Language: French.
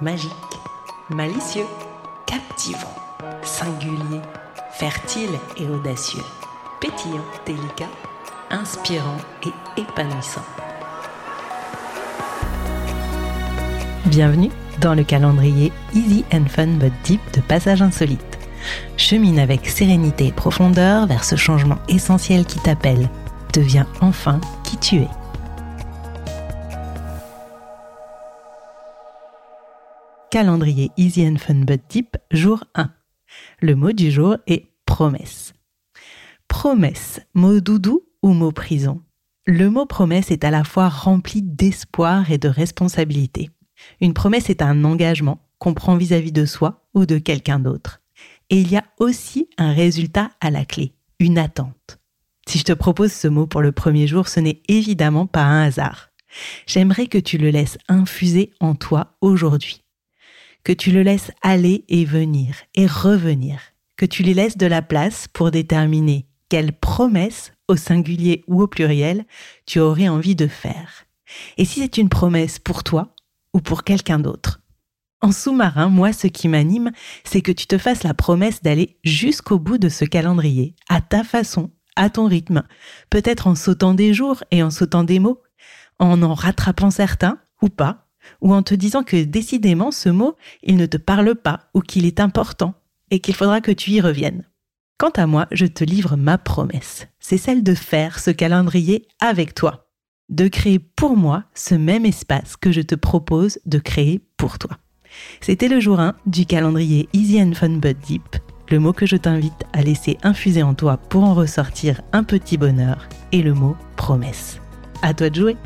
magique, malicieux, captivant, singulier, fertile et audacieux, pétillant, délicat, inspirant et épanouissant. Bienvenue dans le calendrier Easy and Fun but Deep de Passage Insolite. Chemine avec sérénité et profondeur vers ce changement essentiel qui t'appelle. Deviens enfin qui tu es. Calendrier Easy and Fun but Deep, jour 1. Le mot du jour est promesse. Promesse, mot doudou ou mot prison? Le mot promesse est à la fois rempli d'espoir et de responsabilité. Une promesse est un engagement qu'on prend vis-à-vis de soi ou de quelqu'un d'autre. Et il y a aussi un résultat à la clé, une attente. Si je te propose ce mot pour le premier jour, ce n'est évidemment pas un hasard. J'aimerais que tu le laisses infuser en toi aujourd'hui. Que tu le laisses aller et venir et revenir. Que tu lui laisses de la place pour déterminer quelle promesse, au singulier ou au pluriel, tu aurais envie de faire. Et si c'est une promesse pour toi ou pour quelqu'un d'autre. En sous-marin, moi, ce qui m'anime, c'est que tu te fasses la promesse d'aller jusqu'au bout de ce calendrier, à ta façon, à ton rythme, peut-être en sautant des jours et en sautant des mots, en en rattrapant certains ou pas, ou en te disant que décidément ce mot, il ne te parle pas ou qu'il est important et qu'il faudra que tu y reviennes. Quant à moi, je te livre ma promesse. C'est celle de faire ce calendrier avec toi, de créer pour moi ce même espace que je te propose de créer pour toi. C'était le jour 1 du calendrier Easy and Fun But Deep, le mot que je t'invite à laisser infuser en toi pour en ressortir un petit bonheur, et le mot promesse. À toi de jouer!